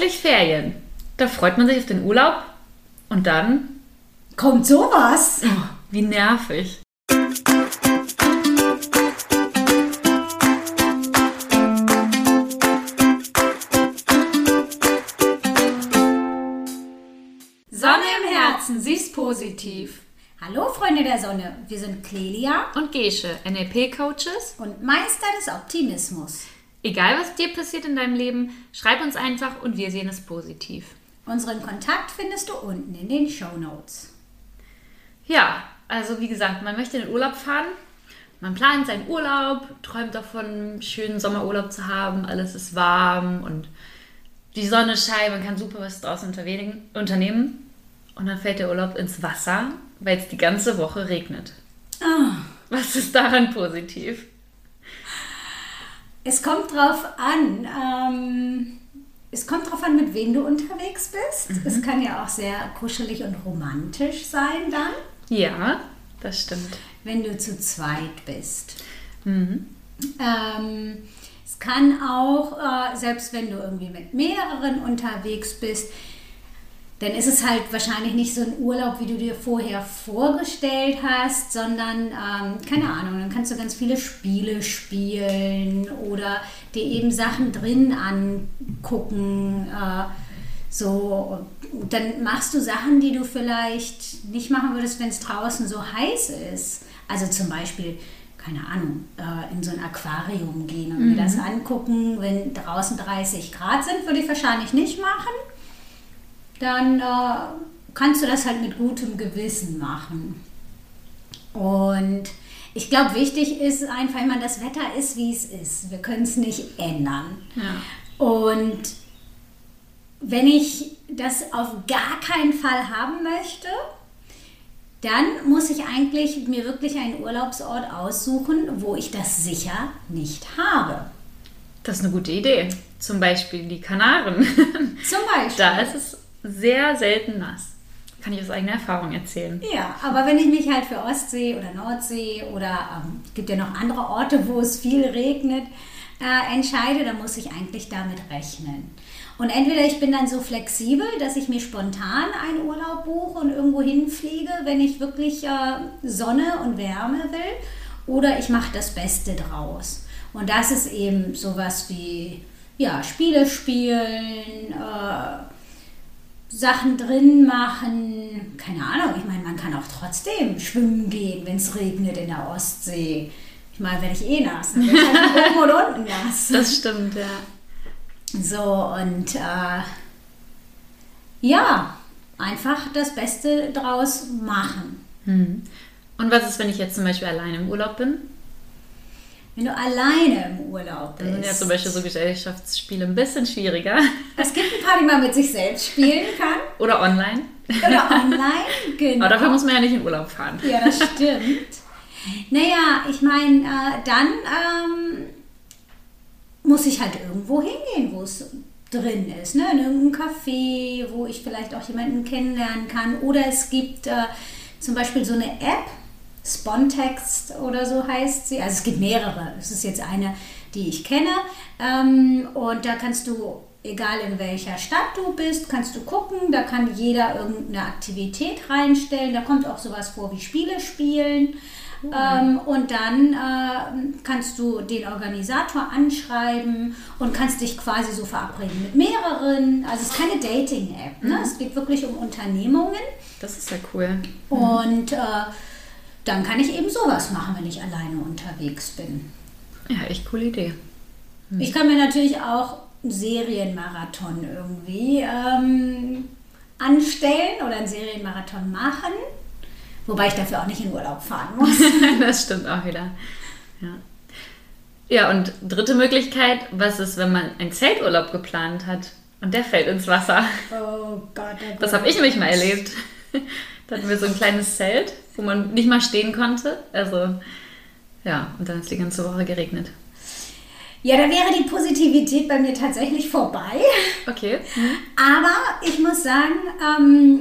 endlich Ferien. Da freut man sich auf den Urlaub und dann Kommt sowas? Oh, wie nervig. Sonne im Herzen, sie ist positiv. Hallo Freunde der Sonne, wir sind Clelia Und Gesche, NLP-Coaches. und Meister des Optimismus. Egal was dir passiert in deinem Leben, schreib uns einfach und wir sehen es positiv. Unseren Kontakt findest du unten in den Show Notes. Ja, also wie gesagt, man möchte in den Urlaub fahren. Man plant seinen Urlaub, träumt davon, einen schönen Sommerurlaub zu haben. Alles ist warm und die Sonne scheint. Man kann super was draußen unternehmen. Und dann fällt der Urlaub ins Wasser, weil es die ganze Woche regnet. Ah, Was ist daran positiv? Es kommt drauf an. Ähm, es kommt drauf an, mit wem du unterwegs bist. Es kann ja auch sehr kuschelig und romantisch sein dann, Ja, das stimmt. wenn du zu zweit bist. Mhm. Ähm, es kann auch, äh, selbst wenn du irgendwie mit mehreren unterwegs bist, dann ist es halt wahrscheinlich nicht so ein Urlaub, wie du dir vorher vorgestellt hast, sondern, ähm, keine Ahnung, dann kannst du ganz viele Spiele spielen oder dir eben Sachen drin angucken. Äh, so, dann machst du Sachen, die du vielleicht nicht machen würdest, wenn es draußen so heiß ist. Also zum Beispiel, keine Ahnung, äh, in so ein Aquarium gehen und mir das angucken. Wenn draußen 30 Grad sind, würde ich wahrscheinlich nicht machen. Dann äh, kannst du das halt mit gutem Gewissen machen. Und ich glaube, wichtig ist einfach immer, das Wetter ist, wie es ist. Wir können es nicht ändern. Ja. Und wenn ich das auf gar keinen Fall haben möchte, dann muss ich eigentlich mir wirklich einen Urlaubsort aussuchen, wo ich das sicher nicht habe. Das ist eine gute Idee. Zum Beispiel die Kanaren. Zum Beispiel. da ist es sehr selten nass. Kann ich aus eigener Erfahrung erzählen. Ja, aber wenn ich mich halt für Ostsee oder Nordsee oder ähm, es gibt ja noch andere Orte, wo es viel regnet, äh, entscheide, dann muss ich eigentlich damit rechnen. Und entweder ich bin dann so flexibel, dass ich mir spontan einen Urlaub buche und irgendwo hinfliege, wenn ich wirklich äh, Sonne und Wärme will, oder ich mache das Beste draus. Und das ist eben sowas wie ja, Spiele spielen, äh, Sachen drin machen. Keine Ahnung, ich meine, man kann auch trotzdem schwimmen gehen, wenn es regnet in der Ostsee. Ich meine, werde ich eh nass. Dann ich halt oben und unten nass. Das stimmt, ja. So, und äh, ja, einfach das Beste draus machen. Hm. Und was ist, wenn ich jetzt zum Beispiel alleine im Urlaub bin? Wenn du alleine im Urlaub Dann sind ja bist. zum Beispiel so Gesellschaftsspiele ein bisschen schwieriger. Es gibt ein paar, die man mit sich selbst spielen kann. Oder online. Oder online, genau. Aber dafür muss man ja nicht in Urlaub fahren. Ja, das stimmt. Naja, ich meine, äh, dann ähm, muss ich halt irgendwo hingehen, wo es drin ist. Ne? In irgendeinem Café, wo ich vielleicht auch jemanden kennenlernen kann. Oder es gibt äh, zum Beispiel so eine App, Spontext oder so heißt sie. Also es gibt mehrere. Es ist jetzt eine, die ich kenne. Ähm, und da kannst du, egal in welcher Stadt du bist, kannst du gucken. Da kann jeder irgendeine Aktivität reinstellen. Da kommt auch sowas vor wie Spiele spielen. Ähm, und dann äh, kannst du den Organisator anschreiben und kannst dich quasi so verabreden mit mehreren. Also es ist keine Dating-App. Ne? Es geht wirklich um Unternehmungen. Das ist ja cool. Und äh, dann kann ich eben sowas machen, wenn ich alleine unterwegs bin. Ja, echt coole Idee. Ich kann mir natürlich auch einen Serienmarathon irgendwie ähm, anstellen oder einen Serienmarathon machen. Wobei ich dafür auch nicht in Urlaub fahren muss. das stimmt auch wieder. Ja. ja, und dritte Möglichkeit, was ist, wenn man einen Zelturlaub geplant hat und der fällt ins Wasser? Oh Gott, oh Das Gott. habe ich nämlich mal erlebt. Da hatten wir so ein kleines Zelt, wo man nicht mal stehen konnte. Also, ja, und dann hat es die ganze Woche geregnet. Ja, da wäre die Positivität bei mir tatsächlich vorbei. Okay. Aber ich muss sagen, ähm,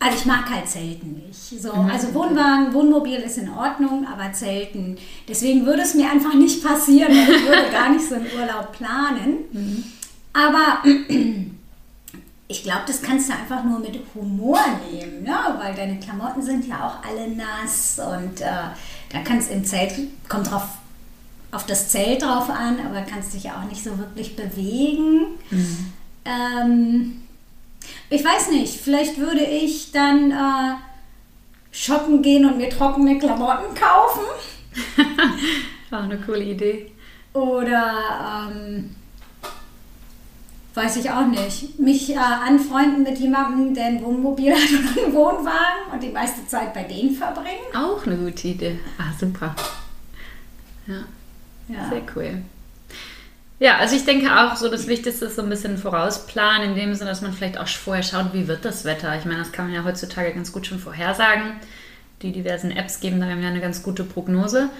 also ich mag halt Zelten nicht. So, Also Wohnwagen, Wohnmobil ist in Ordnung, aber Zelten. Deswegen würde es mir einfach nicht passieren, weil ich würde gar nicht so einen Urlaub planen. Aber ich glaube, das kannst du einfach nur mit Humor nehmen, ne? weil deine Klamotten sind ja auch alle nass und äh, da kannst im Zelt, kommt drauf auf das Zelt drauf an, aber kannst dich ja auch nicht so wirklich bewegen. Mhm. Ähm, ich weiß nicht, vielleicht würde ich dann äh, shoppen gehen und mir trockene Klamotten kaufen. War eine coole Idee. Oder ähm, weiß ich auch nicht, mich äh, anfreunden mit jemandem, der ein Wohnmobil hat oder einen Wohnwagen und die meiste Zeit bei denen verbringen. Auch eine gute Idee. Ah, super. Ja. ja. Sehr cool. Ja, also ich denke auch so, das Wichtigste ist so ein bisschen vorausplanen, in dem Sinne, dass man vielleicht auch vorher schaut, wie wird das Wetter. Ich meine, das kann man ja heutzutage ganz gut schon vorhersagen. Die diversen Apps geben da ja eine ganz gute Prognose.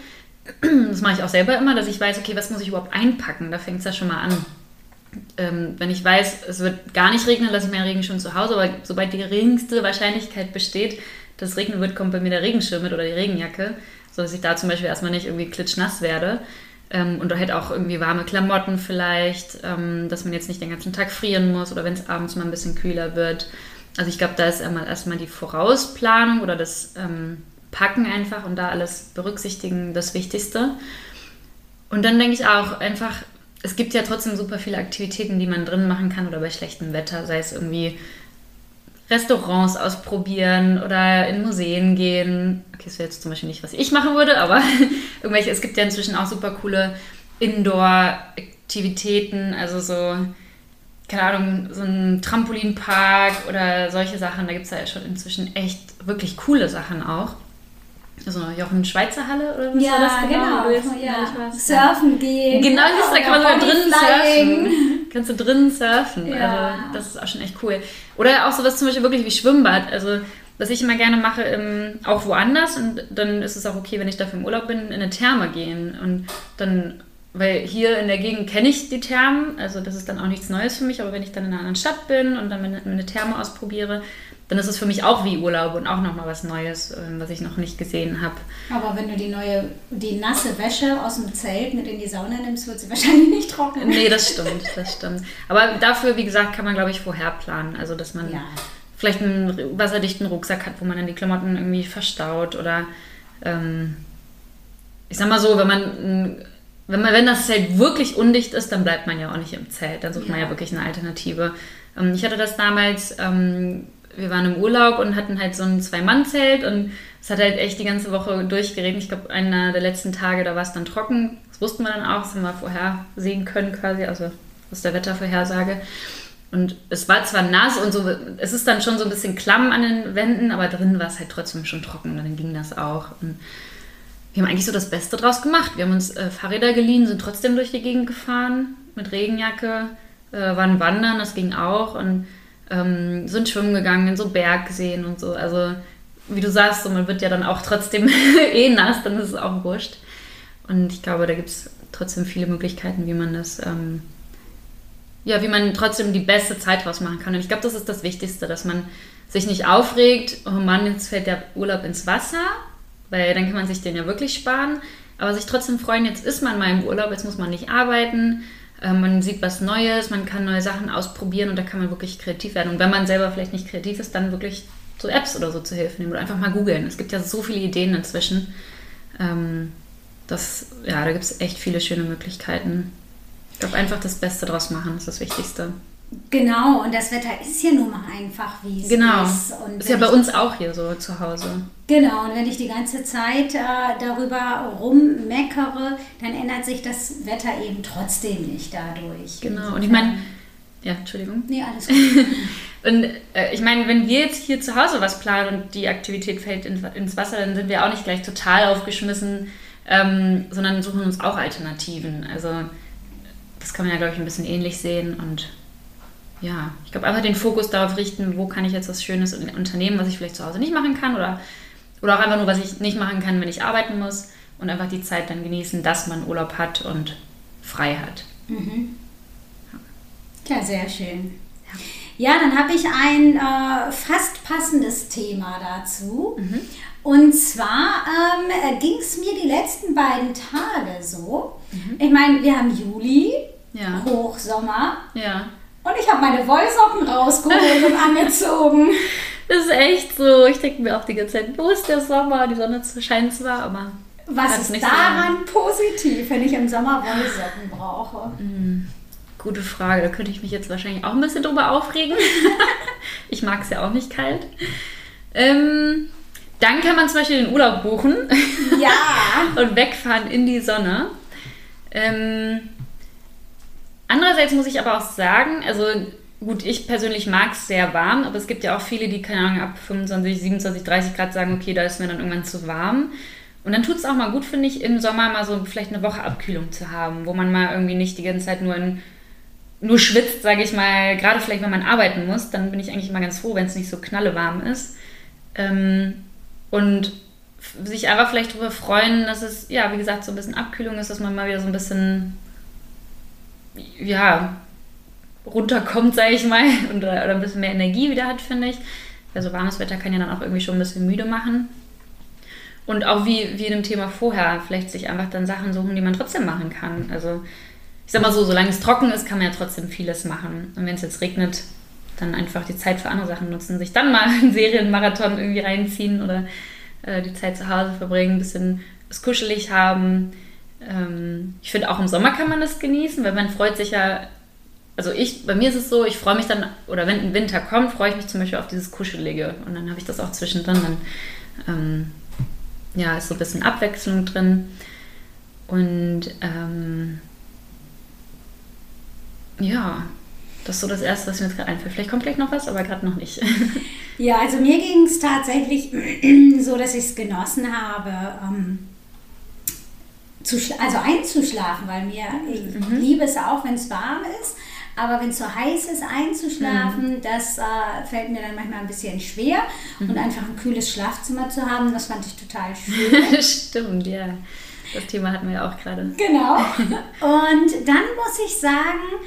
Das mache ich auch selber immer, dass ich weiß, okay, was muss ich überhaupt einpacken? Da fängt es ja schon mal an. Ähm, wenn ich weiß, es wird gar nicht regnen, lasse ich meinen Regen schon zu Hause, aber sobald die geringste Wahrscheinlichkeit besteht, dass es regnen wird, kommt bei mir der Regenschirm mit oder die Regenjacke, sodass ich da zum Beispiel erstmal nicht irgendwie klitschnass werde. Ähm, und halt auch irgendwie warme Klamotten vielleicht, ähm, dass man jetzt nicht den ganzen Tag frieren muss oder wenn es abends mal ein bisschen kühler wird. Also ich glaube, da ist erstmal, erstmal die Vorausplanung oder das ähm, Packen einfach und da alles berücksichtigen das Wichtigste. Und dann denke ich auch einfach, es gibt ja trotzdem super viele Aktivitäten, die man drin machen kann oder bei schlechtem Wetter, sei es irgendwie Restaurants ausprobieren oder in Museen gehen. Okay, das wäre jetzt zum Beispiel nicht, was ich machen würde, aber irgendwelche, es gibt ja inzwischen auch super coole Indoor-Aktivitäten, also so, keine Ahnung, so ein Trampolinpark oder solche Sachen. Da gibt es ja schon inzwischen echt wirklich coole Sachen auch. Also Jochen Schweizer Halle oder was ja, war das genau? genau. Ja. Surfen gehen. Genau, da kann man sogar drinnen surfen. Kannst du drinnen surfen. Ja. Also das ist auch schon echt cool. Oder auch sowas zum Beispiel wirklich wie Schwimmbad. Also was ich immer gerne mache, im, auch woanders und dann ist es auch okay, wenn ich dafür im Urlaub bin, in eine Therme gehen und dann, weil hier in der Gegend kenne ich die Thermen, also das ist dann auch nichts Neues für mich, aber wenn ich dann in einer anderen Stadt bin und dann eine Therme ausprobiere, dann ist es für mich auch wie Urlaub und auch nochmal was Neues, ähm, was ich noch nicht gesehen habe. Aber wenn du die neue, die nasse Wäsche aus dem Zelt mit in die Sauna nimmst, wird sie wahrscheinlich nicht trocknen. Nee, das stimmt, das stimmt. Aber dafür, wie gesagt, kann man, glaube ich, vorher planen. Also, dass man ja. vielleicht einen wasserdichten Rucksack hat, wo man dann die Klamotten irgendwie verstaut oder ähm, ich sag mal so, wenn man wenn, man, wenn das Zelt wirklich undicht ist, dann bleibt man ja auch nicht im Zelt. Dann sucht ja. man ja wirklich eine Alternative. Ähm, ich hatte das damals ähm, wir waren im Urlaub und hatten halt so ein Zwei-Mann-Zelt und es hat halt echt die ganze Woche durchgeregnet. Ich glaube, einer der letzten Tage, da war es dann trocken. Das wussten wir dann auch, das haben wir vorher sehen können quasi, also aus der Wettervorhersage. Und es war zwar nass und so, es ist dann schon so ein bisschen klamm an den Wänden, aber drin war es halt trotzdem schon trocken und dann ging das auch. Und wir haben eigentlich so das Beste draus gemacht. Wir haben uns äh, Fahrräder geliehen, sind trotzdem durch die Gegend gefahren mit Regenjacke, äh, waren wandern, das ging auch und ähm, sind schwimmen gegangen, in so Berg gesehen und so. Also, wie du sagst, so, man wird ja dann auch trotzdem eh nass, dann ist es auch wurscht. Und ich glaube, da gibt es trotzdem viele Möglichkeiten, wie man das, ähm, ja, wie man trotzdem die beste Zeit draus machen kann. Und ich glaube, das ist das Wichtigste, dass man sich nicht aufregt, oh Mann, jetzt fällt der Urlaub ins Wasser, weil dann kann man sich den ja wirklich sparen. Aber sich trotzdem freuen, jetzt ist man mal im Urlaub, jetzt muss man nicht arbeiten man sieht was Neues, man kann neue Sachen ausprobieren und da kann man wirklich kreativ werden. Und wenn man selber vielleicht nicht kreativ ist, dann wirklich so Apps oder so zu helfen nehmen oder einfach mal googeln. Es gibt ja so viele Ideen inzwischen. Ähm, das, ja, da gibt es echt viele schöne Möglichkeiten. Ich glaube, einfach das Beste draus machen ist das Wichtigste. Genau, und das Wetter ist hier nun mal einfach, wie es genau. ist. Genau. Ist ja bei uns auch hier so zu Hause. Genau, und wenn ich die ganze Zeit äh, darüber rummeckere, dann ändert sich das Wetter eben trotzdem nicht dadurch. Genau, und ich meine, ja, Entschuldigung. Nee, alles gut. und äh, ich meine, wenn wir jetzt hier zu Hause was planen und die Aktivität fällt in, ins Wasser, dann sind wir auch nicht gleich total aufgeschmissen, ähm, sondern suchen uns auch Alternativen. Also das kann man ja, glaube ich, ein bisschen ähnlich sehen und ja, ich glaube, einfach den Fokus darauf richten, wo kann ich jetzt was Schönes unternehmen, was ich vielleicht zu Hause nicht machen kann oder, oder auch einfach nur, was ich nicht machen kann, wenn ich arbeiten muss und einfach die Zeit dann genießen, dass man Urlaub hat und frei hat. Mhm. Ja, sehr schön. Ja, ja dann habe ich ein äh, fast passendes Thema dazu. Mhm. Und zwar ähm, ging es mir die letzten beiden Tage so. Mhm. Ich meine, wir haben Juli, ja. Hochsommer. Ja Und ich habe meine Wollsocken rausgeholt und angezogen. Das ist echt so. Ich denke mir auch die ganze Zeit, wo ist der Sommer? Die Sonne scheint zwar, aber. Was ist daran so positiv, wenn ich im Sommer Wollsocken brauche? Mm, gute Frage. Da könnte ich mich jetzt wahrscheinlich auch ein bisschen drüber aufregen. ich mag es ja auch nicht kalt. Ähm, dann kann man zum Beispiel den Urlaub buchen. Ja. und wegfahren in die Sonne. Ähm, andererseits muss ich aber auch sagen, also gut, ich persönlich mag es sehr warm, aber es gibt ja auch viele, die, keine Ahnung, ab 25, 27, 30 Grad sagen, okay, da ist mir dann irgendwann zu warm. Und dann tut es auch mal gut, finde ich, im Sommer mal so vielleicht eine Woche Abkühlung zu haben, wo man mal irgendwie nicht die ganze Zeit nur in, nur schwitzt, sage ich mal, gerade vielleicht, wenn man arbeiten muss, dann bin ich eigentlich immer ganz froh, wenn es nicht so knallewarm ist. Ähm, und sich einfach vielleicht darüber freuen, dass es, ja, wie gesagt, so ein bisschen Abkühlung ist, dass man mal wieder so ein bisschen, ja, runterkommt, sage ich mal, und, oder ein bisschen mehr Energie wieder hat, finde ich. Also warmes Wetter kann ja dann auch irgendwie schon ein bisschen müde machen. Und auch wie, wie in dem Thema vorher, vielleicht sich einfach dann Sachen suchen, die man trotzdem machen kann. Also ich sag mal so, solange es trocken ist, kann man ja trotzdem vieles machen. Und wenn es jetzt regnet, dann einfach die Zeit für andere Sachen nutzen, sich dann mal einen Serienmarathon irgendwie reinziehen oder äh, die Zeit zu Hause verbringen, ein bisschen es kuschelig haben. Ähm, ich finde auch im Sommer kann man das genießen, weil man freut sich ja, also ich, bei mir ist es so, ich freue mich dann, oder wenn ein Winter kommt, freue ich mich zum Beispiel auf dieses Kuschelige und dann habe ich das auch zwischendrin, dann ähm, ja, ist so ein bisschen Abwechslung drin und ähm, ja, das ist so das Erste, was mir jetzt gerade einfällt. Vielleicht kommt gleich noch was, aber gerade noch nicht. Ja, also mir ging es tatsächlich so, dass ich es genossen habe, ähm, zu, also einzuschlafen, weil mir, ich mhm. liebe es auch, wenn es warm ist. Aber wenn es so heiß ist, einzuschlafen, mhm. das äh, fällt mir dann manchmal ein bisschen schwer. Mhm. Und einfach ein kühles Schlafzimmer zu haben, das fand ich total schön. Stimmt, ja. Das Thema hatten wir ja auch gerade. Genau. Und dann muss ich sagen,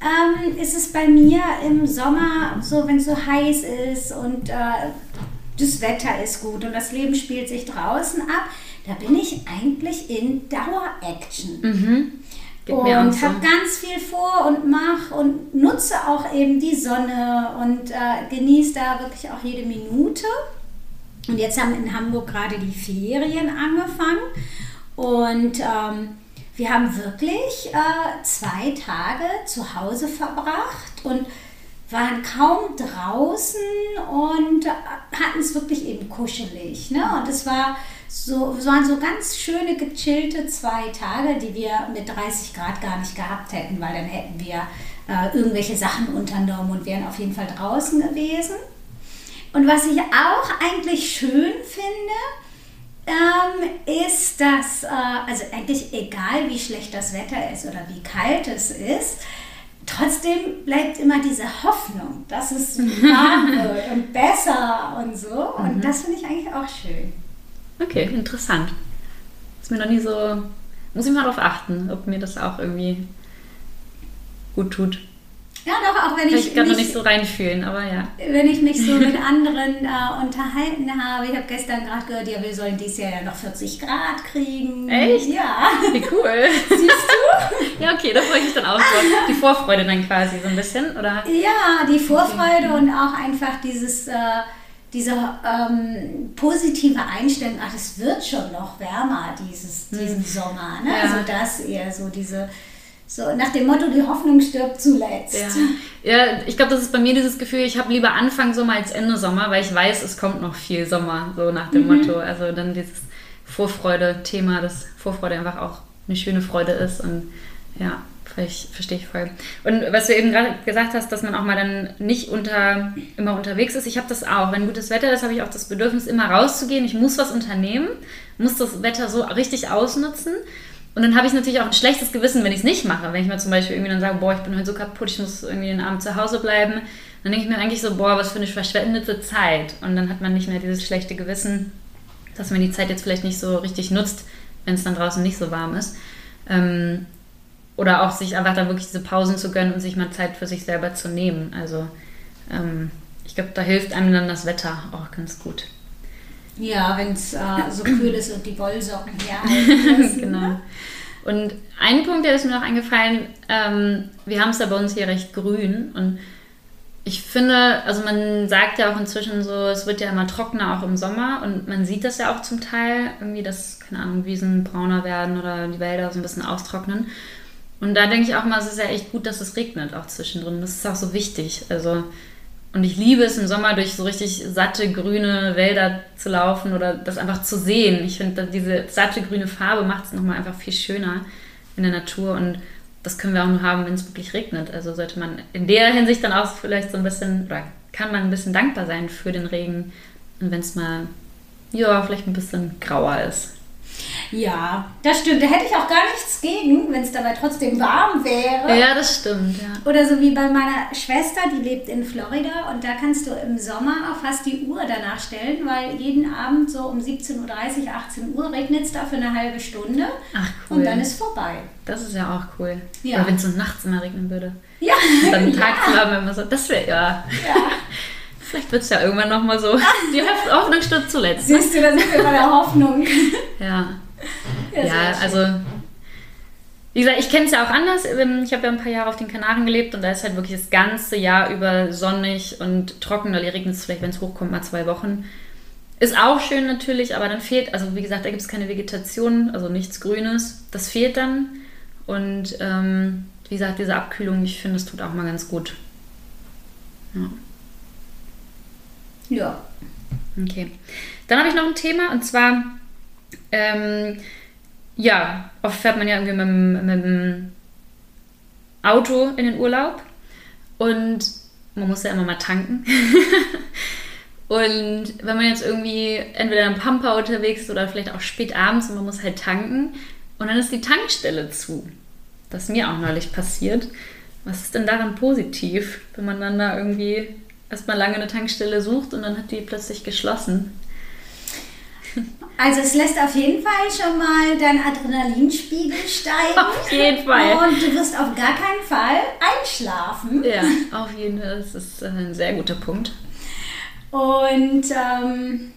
ähm, ist es bei mir im Sommer so, wenn es so heiß ist und äh, das Wetter ist gut und das Leben spielt sich draußen ab, da bin ich eigentlich in Dauer-Action. Mhm. Und so. habe ganz viel vor und mache und nutze auch eben die Sonne und äh, genieße da wirklich auch jede Minute. Und jetzt haben in Hamburg gerade die Ferien angefangen und ähm, wir haben wirklich äh, zwei Tage zu Hause verbracht und waren kaum draußen und hatten es wirklich eben kuschelig. Ne? Und es war so, waren so ganz schöne, gechillte zwei Tage, die wir mit 30 Grad gar nicht gehabt hätten, weil dann hätten wir äh, irgendwelche Sachen unternommen und wären auf jeden Fall draußen gewesen. Und was ich auch eigentlich schön finde, ähm, ist, dass, äh, also eigentlich egal wie schlecht das Wetter ist oder wie kalt es ist, trotzdem bleibt immer diese Hoffnung, dass es warm wird und besser und so. Und mhm. das finde ich eigentlich auch schön. Okay, interessant. Ist mir noch nie so. Muss ich mal darauf achten, ob mir das auch irgendwie gut tut. Ja, doch, auch wenn ich. Ich kann noch nicht so reinfühlen, aber ja. Wenn ich mich so mit anderen äh, unterhalten habe. Ich habe gestern gerade gehört, ja, wir sollen dieses Jahr ja noch 40 Grad kriegen. Echt? Ja. Wie cool. Siehst du? ja, okay, da freue ich mich dann auch drauf. Die Vorfreude dann quasi so ein bisschen, oder? Ja, die Vorfreude okay. und auch einfach dieses. Äh, diese ähm, positive Einstellung, ach, es wird schon noch wärmer dieses, diesen hm. Sommer. Ne? Ja. Also das eher so diese so nach dem Motto, die Hoffnung stirbt zuletzt. Ja, ja ich glaube, das ist bei mir dieses Gefühl, ich habe lieber Anfang Sommer als Ende Sommer, weil ich weiß, es kommt noch viel Sommer, so nach dem mhm. Motto. Also dann dieses Vorfreude-Thema, dass Vorfreude einfach auch eine schöne Freude ist und ja, ich, verstehe ich voll. Und was du eben gerade gesagt hast, dass man auch mal dann nicht unter, immer unterwegs ist, ich habe das auch. Wenn gutes Wetter ist, habe ich auch das Bedürfnis, immer rauszugehen. Ich muss was unternehmen, muss das Wetter so richtig ausnutzen. Und dann habe ich natürlich auch ein schlechtes Gewissen, wenn ich es nicht mache. Wenn ich mir zum Beispiel irgendwie dann sage, boah, ich bin heute so kaputt, ich muss irgendwie den Abend zu Hause bleiben, dann denke ich mir eigentlich so, boah, was für eine verschwendete Zeit. Und dann hat man nicht mehr dieses schlechte Gewissen, dass man die Zeit jetzt vielleicht nicht so richtig nutzt, wenn es dann draußen nicht so warm ist. Ähm, oder auch sich einfach dann wirklich diese Pausen zu gönnen und sich mal Zeit für sich selber zu nehmen. Also ähm, ich glaube, da hilft einem dann das Wetter auch ganz gut. Ja, wenn es äh, so kühl ist und die Wollsocken herhalten. genau. Und ein Punkt, der ist mir noch eingefallen, ähm, wir haben es ja bei uns hier recht grün und ich finde, also man sagt ja auch inzwischen so, es wird ja immer trockener auch im Sommer und man sieht das ja auch zum Teil, irgendwie, dass, keine Ahnung, Wiesen brauner werden oder die Wälder so ein bisschen austrocknen. Und da denke ich auch mal, es ist ja echt gut, dass es regnet auch zwischendrin. Das ist auch so wichtig. Also, und ich liebe es im Sommer durch so richtig satte grüne Wälder zu laufen oder das einfach zu sehen. Ich finde, diese satte grüne Farbe macht es nochmal einfach viel schöner in der Natur und das können wir auch nur haben, wenn es wirklich regnet. Also sollte man in der Hinsicht dann auch vielleicht so ein bisschen, oder kann man ein bisschen dankbar sein für den Regen. Und wenn es mal, ja, vielleicht ein bisschen grauer ist. Ja, das stimmt. Da hätte ich auch gar nichts gegen, wenn es dabei trotzdem warm wäre. Ja, das stimmt, ja. Oder so wie bei meiner Schwester, die lebt in Florida und da kannst du im Sommer auch fast die Uhr danach stellen, weil jeden Abend so um 17.30 Uhr, 18 Uhr regnet es da für eine halbe Stunde. Ach, cool. Und dann ist vorbei. Das ist ja auch cool. Ja. Oder wenn es so nachts immer regnen würde. Ja. Und dann ja. tagsüber immer so, das wäre, ja. ja. Vielleicht wird es ja irgendwann nochmal so. Die Hoffnung stirbt zuletzt. Ne? Siehst du, da sind wir bei der Hoffnung. Ja. Ja, Ja, also wie gesagt, ich kenne es ja auch anders. Ähm, Ich habe ja ein paar Jahre auf den Kanaren gelebt und da ist halt wirklich das ganze Jahr über sonnig und trocken. Da regnet es vielleicht, wenn es hochkommt, mal zwei Wochen. Ist auch schön natürlich, aber dann fehlt, also wie gesagt, da gibt es keine Vegetation, also nichts Grünes. Das fehlt dann. Und ähm, wie gesagt, diese Abkühlung, ich finde, es tut auch mal ganz gut. Ja. Ja. Okay. Dann habe ich noch ein Thema und zwar, ähm, ja, oft fährt man ja irgendwie mit, dem- mit dem Auto in den Urlaub und man muss ja immer mal tanken. und wenn man jetzt irgendwie entweder in Pampa unterwegs ist oder vielleicht auch spät abends und man muss halt tanken und dann ist die Tankstelle zu. Das ist mir auch neulich passiert. Was ist denn daran positiv, wenn man dann da irgendwie erstmal lange eine Tankstelle sucht und dann hat die plötzlich geschlossen? Also es lässt auf jeden Fall schon mal dein Adrenalinspiegel steigen. Auf jeden Fall. Und du wirst auf gar keinen Fall einschlafen. Ja, auf jeden Fall. Das ist äh, ein sehr guter Punkt. Und ähm,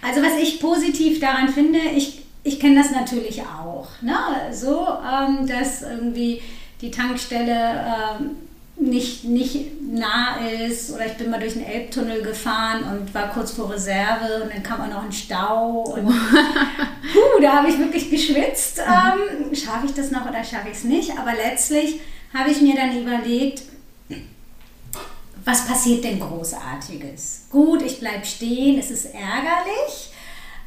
also was ich positiv daran finde, ich, ich kenne das natürlich auch. Ne? So, ähm, dass irgendwie die Tankstelle ähm, nicht, nicht nah ist oder ich bin mal durch den Elbtunnel gefahren und war kurz vor Reserve und dann kam auch noch ein Stau und puh, da habe ich wirklich geschwitzt. Ähm, schaffe ich das noch oder schaffe ich es nicht? Aber letztlich habe ich mir dann überlegt, was passiert denn Großartiges? Gut, ich bleibe stehen, es ist ärgerlich,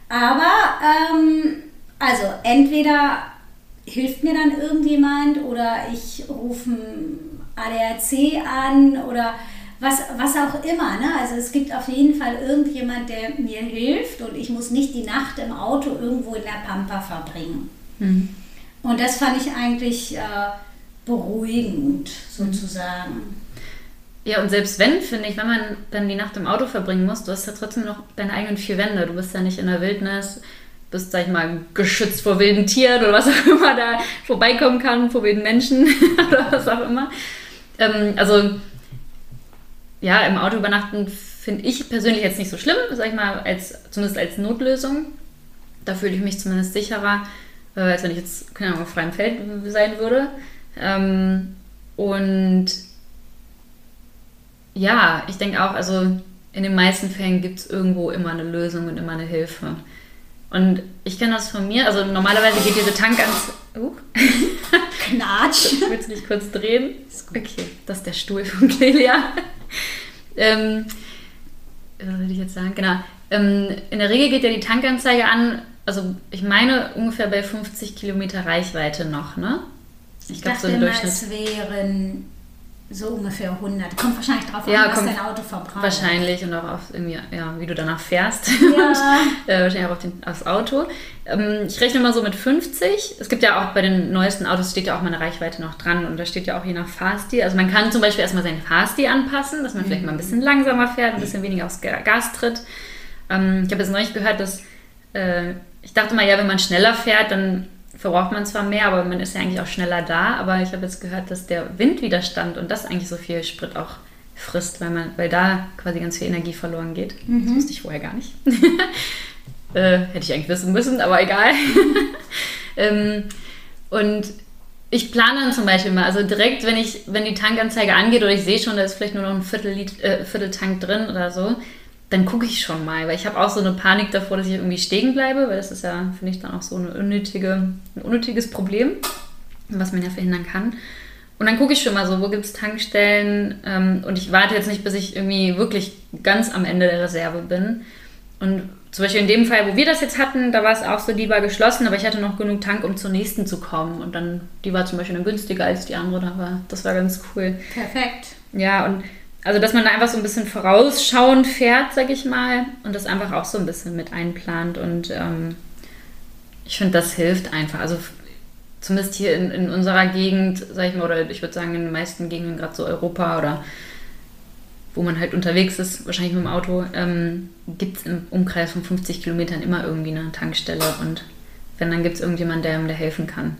aber ähm, also entweder hilft mir dann irgendjemand oder ich rufe ADAC an oder was, was auch immer. Ne? Also es gibt auf jeden Fall irgendjemand, der mir hilft und ich muss nicht die Nacht im Auto irgendwo in der Pampa verbringen. Und das fand ich eigentlich äh, beruhigend sozusagen. Ja, und selbst wenn, finde ich, wenn man dann die Nacht im Auto verbringen muss, du hast ja trotzdem noch deine eigenen vier Wände. Du bist ja nicht in der Wildnis, bist, sag ich mal, geschützt vor wilden Tieren oder was auch immer da vorbeikommen kann, vor wilden Menschen oder was auch immer. Ähm, also, ja, im Auto übernachten finde ich persönlich jetzt nicht so schlimm, sag ich mal, als, zumindest als Notlösung. Da fühle ich mich zumindest sicherer, äh, als wenn ich jetzt, keine Ahnung, auf freiem Feld sein würde. Ähm, und ja, ich denke auch, also in den meisten Fällen gibt es irgendwo immer eine Lösung und immer eine Hilfe. Und ich kenne das von mir, also normalerweise geht diese Tank ans. Uh, Knatsch. willst du dich kurz drehen? Okay, das ist der Stuhl von Clelia. ähm, was soll ich jetzt sagen? Genau. Ähm, in der Regel geht ja die Tankanzeige an, also ich meine ungefähr bei 50 Kilometer Reichweite noch, ne? Ich, glaub, dachte immer, es wären so ungefähr 100. Kommt wahrscheinlich drauf Ja, an, was dein Auto verbraucht. Wahrscheinlich und auch auf irgendwie, ja, wie du danach fährst. Ja. und, äh, wahrscheinlich auch auf den, aufs Auto. Ähm, ich rechne mal so mit 50. Es gibt ja auch bei den neuesten Autos steht ja auch mal eine Reichweite noch dran und da steht ja auch je nach Fahrstil. Also man kann zum Beispiel erstmal seinen Fahrstil anpassen, dass man vielleicht mal ein bisschen langsamer fährt, ein bisschen weniger aufs Ga- Gas tritt. Ähm, ich habe jetzt neulich gehört, dass äh, ich dachte mal, ja, wenn man schneller fährt, dann verbraucht man zwar mehr, aber man ist ja eigentlich auch schneller da. Aber ich habe jetzt gehört, dass der Windwiderstand und das eigentlich so viel Sprit auch frisst, weil, man, weil da quasi ganz viel Energie verloren geht. Das wusste ich vorher gar nicht. äh, hätte ich eigentlich wissen müssen, aber egal. ähm, Und ich plane dann zum Beispiel mal, also direkt, wenn ich, wenn die Tankanzeige angeht oder ich sehe schon, da ist vielleicht nur noch ein Viertel, äh, Viertel Tank drin oder so, dann gucke ich schon mal, weil ich habe auch so eine Panik davor, dass ich irgendwie stehen bleibe, weil das ist ja, finde ich, dann auch so eine unnötige, ein unnötiges Problem, was man ja verhindern kann. Und dann gucke ich schon mal so, wo gibt es Tankstellen ähm, und ich warte jetzt nicht, bis ich irgendwie wirklich ganz am Ende der Reserve bin. Und zum Beispiel in dem Fall, wo wir das jetzt hatten, da war es auch so, die war geschlossen, aber ich hatte noch genug Tank, um zur nächsten zu kommen. Und dann, die war zum Beispiel dann günstiger als die andere, war, das war ganz cool. Perfekt. Ja, und also, dass man da einfach so ein bisschen vorausschauend fährt, sag ich mal, und das einfach auch so ein bisschen mit einplant. Und ähm, ich finde, das hilft einfach. Also, zumindest hier in, in unserer Gegend, sag ich mal, oder ich würde sagen, in den meisten Gegenden, gerade so Europa oder wo man halt unterwegs ist, wahrscheinlich mit dem Auto, ähm, gibt es im Umkreis von 50 Kilometern immer irgendwie eine Tankstelle und wenn, dann gibt es irgendjemanden, der ihm da helfen kann.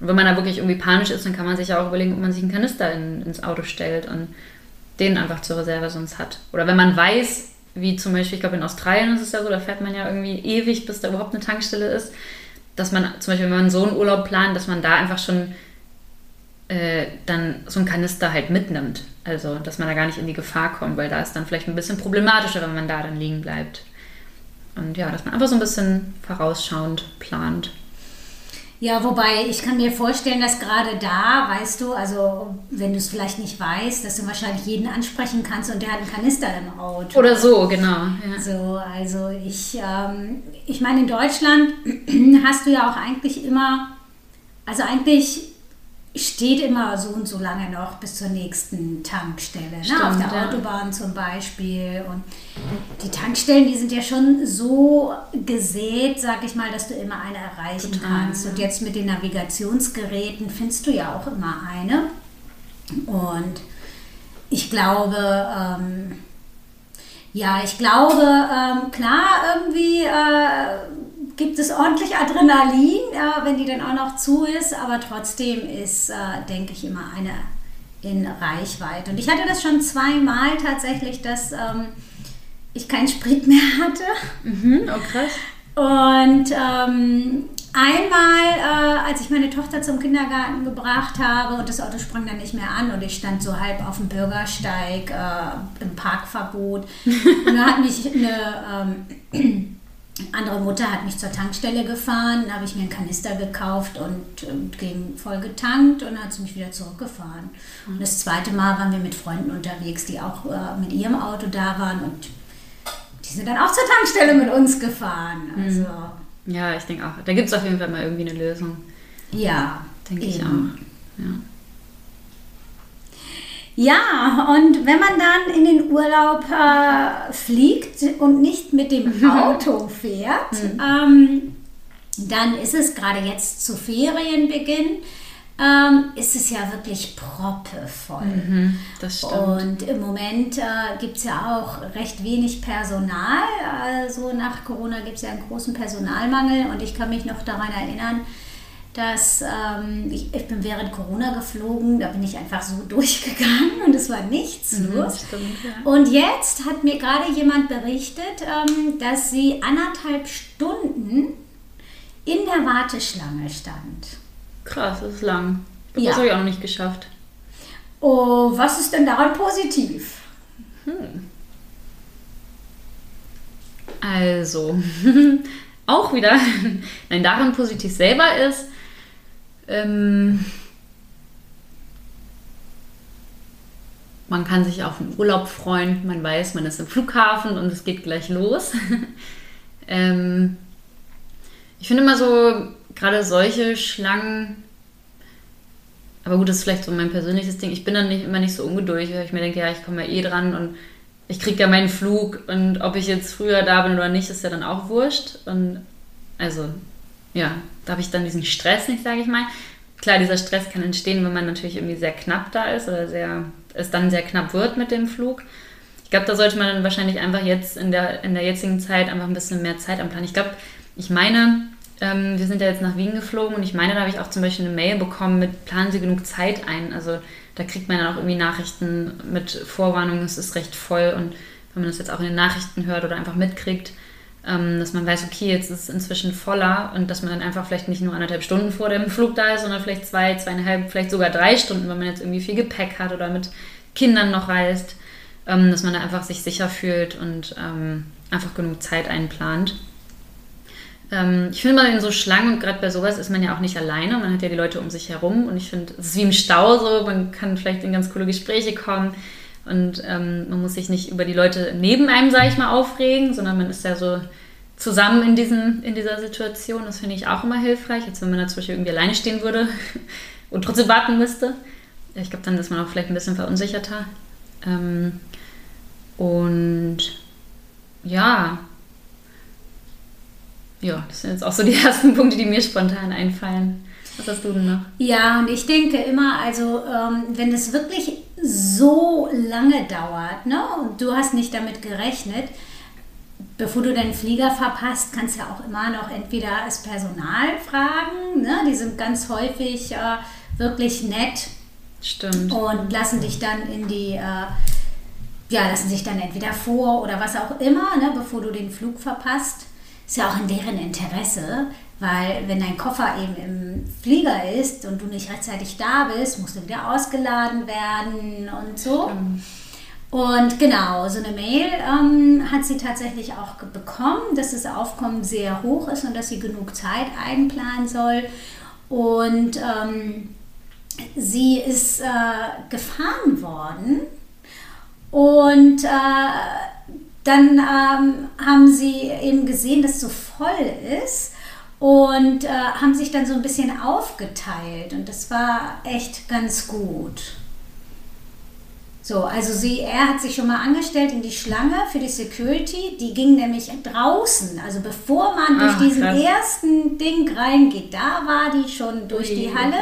Und wenn man da wirklich irgendwie panisch ist, dann kann man sich ja auch überlegen, ob man sich einen Kanister in, ins Auto stellt und den einfach zur Reserve sonst hat. Oder wenn man weiß, wie zum Beispiel, ich glaube in Australien ist es ja so, da fährt man ja irgendwie ewig, bis da überhaupt eine Tankstelle ist, dass man zum Beispiel, wenn man so einen Urlaub plant, dass man da einfach schon äh, dann so einen Kanister halt mitnimmt. Also, dass man da gar nicht in die Gefahr kommt, weil da ist dann vielleicht ein bisschen problematischer, wenn man da dann liegen bleibt. Und ja, dass man einfach so ein bisschen vorausschauend plant. Ja, wobei ich kann mir vorstellen, dass gerade da, weißt du, also wenn du es vielleicht nicht weißt, dass du wahrscheinlich jeden ansprechen kannst und der hat einen Kanister im Auto. Oder so, genau. Ja. So, also ich, ähm, ich meine, in Deutschland hast du ja auch eigentlich immer, also eigentlich steht immer so und so lange noch bis zur nächsten Tankstelle. Stimmt, ne? Auf der ja. Autobahn zum Beispiel. Und die Tankstellen, die sind ja schon so gesät, sag ich mal, dass du immer eine erreichen Total, kannst. Ja. Und jetzt mit den Navigationsgeräten findest du ja auch immer eine. Und ich glaube, ähm, ja, ich glaube, ähm, klar, irgendwie. Äh, gibt es ordentlich Adrenalin, äh, wenn die dann auch noch zu ist, aber trotzdem ist, äh, denke ich, immer eine in Reichweite. Und ich hatte das schon zweimal tatsächlich, dass ähm, ich keinen Sprit mehr hatte. Mhm, oh krass. Und ähm, einmal, äh, als ich meine Tochter zum Kindergarten gebracht habe und das Auto sprang dann nicht mehr an und ich stand so halb auf dem Bürgersteig äh, im Parkverbot. und da hat mich eine ähm, andere Mutter hat mich zur Tankstelle gefahren, habe ich mir einen Kanister gekauft und, und ging voll getankt und hat sie mich wieder zurückgefahren. Und das zweite Mal waren wir mit Freunden unterwegs, die auch äh, mit ihrem Auto da waren und die sind dann auch zur Tankstelle mit uns gefahren. Mhm. Also, ja, ich denke auch. Da gibt es auf jeden Fall mal irgendwie eine Lösung. Ja, denke ich auch. Ja. Ja, und wenn man dann in den Urlaub äh, fliegt und nicht mit dem Auto fährt, mhm. ähm, dann ist es gerade jetzt zu Ferienbeginn, ähm, ist es ja wirklich proppevoll. Mhm, das stimmt. Und im Moment äh, gibt es ja auch recht wenig Personal. Also nach Corona gibt es ja einen großen Personalmangel und ich kann mich noch daran erinnern, dass ähm, ich, ich, bin während Corona geflogen, da bin ich einfach so durchgegangen und es war nichts mhm, los. Stimmt, ja. Und jetzt hat mir gerade jemand berichtet, ähm, dass sie anderthalb Stunden in der Warteschlange stand. Krass, das ist lang. Das ja. habe ich auch noch nicht geschafft. Oh, was ist denn daran positiv? Hm. Also, auch wieder, nein, daran positiv selber ist, ähm, man kann sich auf einen Urlaub freuen, man weiß, man ist im Flughafen und es geht gleich los. ähm, ich finde immer so, gerade solche Schlangen, aber gut, das ist vielleicht so mein persönliches Ding. Ich bin dann nicht, immer nicht so ungeduldig, weil ich mir denke, ja, ich komme ja eh dran und ich kriege ja meinen Flug und ob ich jetzt früher da bin oder nicht, ist ja dann auch wurscht. Und also ja, da habe ich dann diesen Stress nicht, sage ich mal. Klar, dieser Stress kann entstehen, wenn man natürlich irgendwie sehr knapp da ist oder sehr, es dann sehr knapp wird mit dem Flug. Ich glaube, da sollte man dann wahrscheinlich einfach jetzt in der, in der jetzigen Zeit einfach ein bisschen mehr Zeit am Plan. Ich glaube, ich meine, ähm, wir sind ja jetzt nach Wien geflogen und ich meine, da habe ich auch zum Beispiel eine Mail bekommen mit planen Sie genug Zeit ein. Also da kriegt man dann auch irgendwie Nachrichten mit Vorwarnung, es ist recht voll und wenn man das jetzt auch in den Nachrichten hört oder einfach mitkriegt, dass man weiß, okay, jetzt ist es inzwischen voller und dass man dann einfach vielleicht nicht nur anderthalb Stunden vor dem Flug da ist, sondern vielleicht zwei, zweieinhalb, vielleicht sogar drei Stunden, wenn man jetzt irgendwie viel Gepäck hat oder mit Kindern noch reist, ähm, dass man da einfach sich sicher fühlt und ähm, einfach genug Zeit einplant. Ähm, ich finde mal in so Schlangen und gerade bei sowas ist man ja auch nicht alleine, man hat ja die Leute um sich herum und ich finde, es ist wie im Stau so, man kann vielleicht in ganz coole Gespräche kommen und ähm, man muss sich nicht über die Leute neben einem, sage ich mal, aufregen, sondern man ist ja so zusammen in, diesen, in dieser Situation. Das finde ich auch immer hilfreich, als wenn man da zum Beispiel irgendwie alleine stehen würde und trotzdem warten müsste. Ich glaube, dann ist man auch vielleicht ein bisschen verunsicherter. Ähm, und ja, ja, das sind jetzt auch so die ersten Punkte, die mir spontan einfallen. Was hast du denn noch? Ja, und ich denke immer, also ähm, wenn es wirklich so lange dauert ne, und du hast nicht damit gerechnet, bevor du deinen Flieger verpasst, kannst du ja auch immer noch entweder das Personal fragen, ne, die sind ganz häufig äh, wirklich nett. Stimmt. Und lassen dich dann in die, äh, ja, lassen sich dann entweder vor oder was auch immer, ne, bevor du den Flug verpasst. Ist ja auch in deren Interesse, weil wenn dein Koffer eben im Flieger ist und du nicht rechtzeitig da bist, musst du wieder ausgeladen werden und so. Stimmt. Und genau, so eine Mail ähm, hat sie tatsächlich auch bekommen, dass das Aufkommen sehr hoch ist und dass sie genug Zeit einplanen soll. Und ähm, sie ist äh, gefahren worden und äh, dann ähm, haben sie eben gesehen, dass es so voll ist und äh, haben sich dann so ein bisschen aufgeteilt und das war echt ganz gut. So, also sie, er hat sich schon mal angestellt in die Schlange für die Security. Die ging nämlich draußen. Also bevor man durch Ach, diesen krass. ersten Ding reingeht, da war die schon durch die Halle.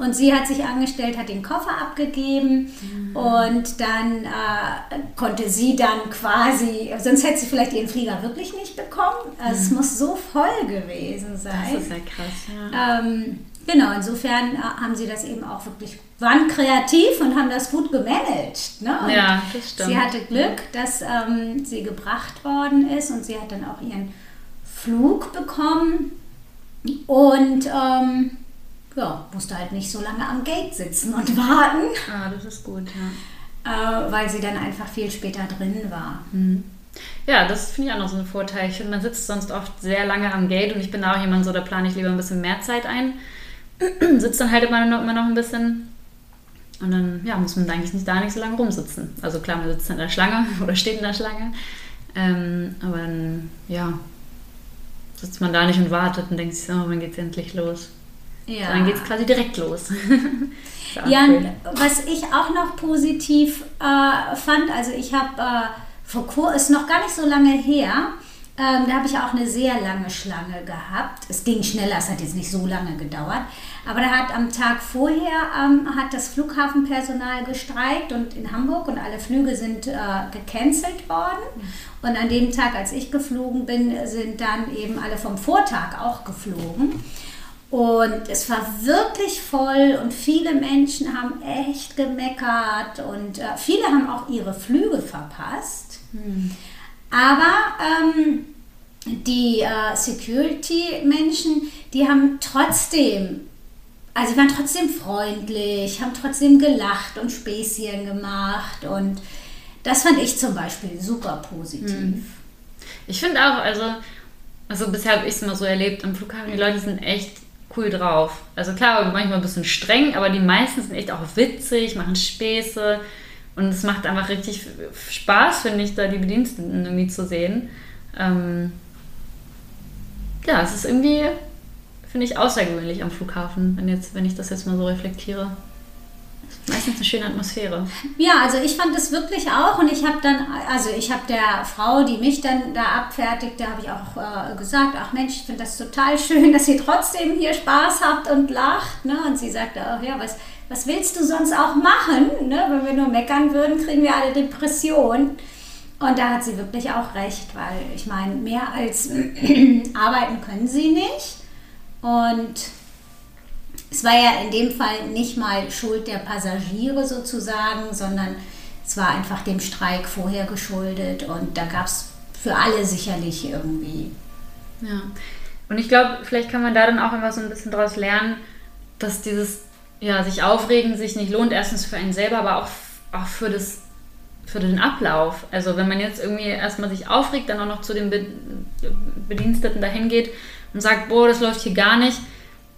Und sie hat sich angestellt, hat den Koffer abgegeben mhm. und dann äh, konnte sie dann quasi, sonst hätte sie vielleicht ihren Flieger wirklich nicht bekommen. Also mhm. Es muss so voll gewesen sein. Das ist ja krass, ja. Ähm, genau, insofern äh, haben sie das eben auch wirklich, waren kreativ und haben das gut gemanagt. Ne? ja, das stimmt. Sie hatte Glück, dass ähm, sie gebracht worden ist und sie hat dann auch ihren Flug bekommen. Und ähm, ja, musste halt nicht so lange am Gate sitzen und warten. Ah, das ist gut, ja. Äh, weil sie dann einfach viel später drin war. Mhm. Ja, das finde ich auch noch so ein Vorteil. Ich finde, man sitzt sonst oft sehr lange am Gate und ich bin auch jemand so, da plane ich lieber ein bisschen mehr Zeit ein. Sitzt dann halt immer noch, immer noch ein bisschen und dann ja, muss man eigentlich nicht da nicht so lange rumsitzen. Also klar, man sitzt in der Schlange oder steht in der Schlange. Ähm, aber dann, ja, sitzt man da nicht und wartet und denkt sich, so, wann geht's endlich los? Ja. dann geht es quasi direkt los. ja, was ich auch noch positiv äh, fand, also ich habe äh, vor kurzem, ist noch gar nicht so lange her, ähm, da habe ich auch eine sehr lange Schlange gehabt. Es ging schneller, es hat jetzt nicht so lange gedauert. Aber da hat am Tag vorher ähm, hat das Flughafenpersonal gestreikt und in Hamburg und alle Flüge sind äh, gecancelt worden. Und an dem Tag, als ich geflogen bin, sind dann eben alle vom Vortag auch geflogen. Und es war wirklich voll und viele Menschen haben echt gemeckert und äh, viele haben auch ihre Flüge verpasst. Hm. Aber ähm, die äh, Security-Menschen, die haben trotzdem, also waren trotzdem freundlich, haben trotzdem gelacht und Späßchen gemacht und das fand ich zum Beispiel super positiv. Hm. Ich finde auch, also, also bisher habe ich es immer so erlebt am Flughafen, die Leute sind echt cool drauf. Also klar, manchmal ein bisschen streng, aber die meisten sind echt auch witzig, machen Späße. Und es macht einfach richtig Spaß, finde ich, da die Bediensteten irgendwie zu sehen. Ähm ja, es ist irgendwie, finde ich, außergewöhnlich am Flughafen, wenn, jetzt, wenn ich das jetzt mal so reflektiere meistens eine schöne Atmosphäre. Ja, also ich fand es wirklich auch und ich habe dann, also ich habe der Frau, die mich dann da abfertigte, habe ich auch äh, gesagt, ach Mensch, ich finde das total schön, dass ihr trotzdem hier Spaß habt und lacht. Ne? Und sie sagte, ach ja, was, was willst du sonst auch machen? Ne? Wenn wir nur meckern würden, kriegen wir alle Depressionen. Und da hat sie wirklich auch recht, weil ich meine, mehr als arbeiten können sie nicht. Und es war ja in dem Fall nicht mal Schuld der Passagiere sozusagen, sondern es war einfach dem Streik vorher geschuldet und da gab es für alle sicherlich irgendwie. Ja. Und ich glaube, vielleicht kann man da dann auch immer so ein bisschen daraus lernen, dass dieses, ja, sich aufregen sich nicht lohnt, erstens für einen selber, aber auch, auch für das für den Ablauf. Also wenn man jetzt irgendwie erstmal sich aufregt, dann auch noch zu den Bediensteten dahin geht und sagt, boah, das läuft hier gar nicht,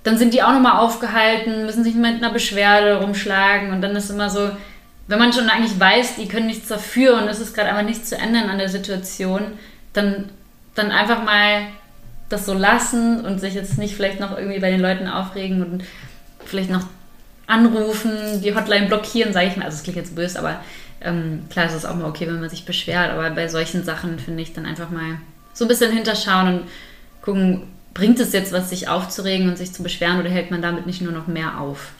dann sind die auch nochmal aufgehalten, müssen sich mit einer Beschwerde rumschlagen und dann ist immer so, wenn man schon eigentlich weiß, die können nichts dafür und es ist gerade einfach nichts zu ändern an der Situation, dann, dann einfach mal das so lassen und sich jetzt nicht vielleicht noch irgendwie bei den Leuten aufregen und vielleicht noch anrufen, die Hotline blockieren, sage ich mal. Also es klingt jetzt böse, aber ähm, klar ist es auch mal okay, wenn man sich beschwert, aber bei solchen Sachen finde ich dann einfach mal so ein bisschen hinterschauen und gucken, bringt es jetzt was, sich aufzuregen und sich zu beschweren oder hält man damit nicht nur noch mehr auf?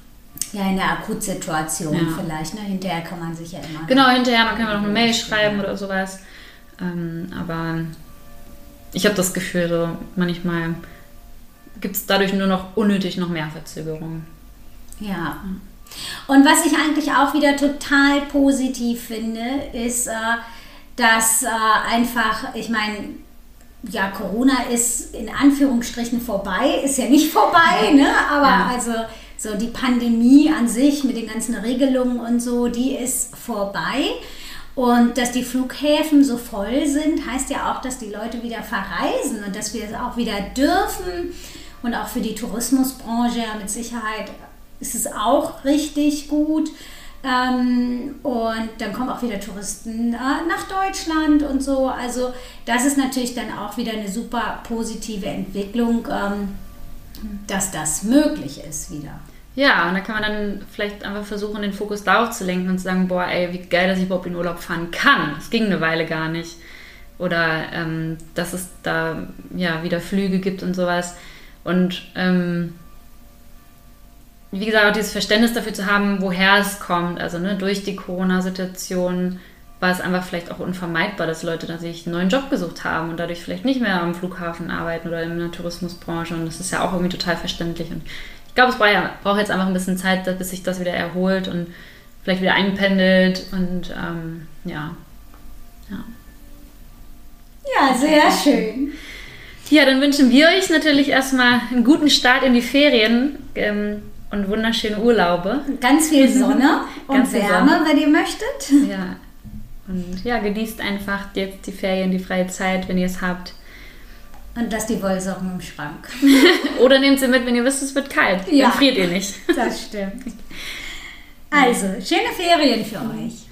Ja, in der Akutsituation ja. vielleicht. Ne? Hinterher kann man sich ja immer. Genau, hinterher, man kann man noch eine Mail schreiben oder sowas. Ähm, aber ich habe das Gefühl, so manchmal gibt es dadurch nur noch unnötig noch mehr Verzögerungen. Ja. Und was ich eigentlich auch wieder total positiv finde, ist, äh, dass äh, einfach, ich meine, ja, Corona ist in Anführungsstrichen vorbei, ist ja nicht vorbei, ne? aber ja. also so die Pandemie an sich mit den ganzen Regelungen und so, die ist vorbei. Und dass die Flughäfen so voll sind, heißt ja auch, dass die Leute wieder verreisen und dass wir es auch wieder dürfen. Und auch für die Tourismusbranche ja mit Sicherheit ist es auch richtig gut. Ähm, und dann kommen auch wieder Touristen äh, nach Deutschland und so. Also das ist natürlich dann auch wieder eine super positive Entwicklung, ähm, dass das möglich ist wieder. Ja, und da kann man dann vielleicht einfach versuchen, den Fokus darauf zu lenken und zu sagen, boah, ey, wie geil, dass ich überhaupt in Urlaub fahren kann. Es ging eine Weile gar nicht. Oder ähm, dass es da ja wieder Flüge gibt und sowas. Und ähm, wie gesagt, auch dieses Verständnis dafür zu haben, woher es kommt. Also ne, durch die Corona-Situation war es einfach vielleicht auch unvermeidbar, dass Leute dann sich einen neuen Job gesucht haben und dadurch vielleicht nicht mehr am Flughafen arbeiten oder in der Tourismusbranche. Und das ist ja auch irgendwie total verständlich. Und ich glaube, es braucht, ja, braucht jetzt einfach ein bisschen Zeit, bis sich das wieder erholt und vielleicht wieder einpendelt. Und ähm, ja. ja. Ja, sehr schön. Ja, dann wünschen wir euch natürlich erstmal einen guten Start in die Ferien. Ähm, und wunderschöne Urlaube. Ganz viel Sonne und Wärme, Sonne. wenn ihr möchtet. Ja. Und ja, genießt einfach jetzt die Ferien, die freie Zeit, wenn ihr es habt. Und lasst die Wollsocken im Schrank. Oder nehmt sie mit, wenn ihr wisst, es wird kalt. Ja, Dann friert ihr nicht. Das stimmt. Also, schöne Ferien für euch.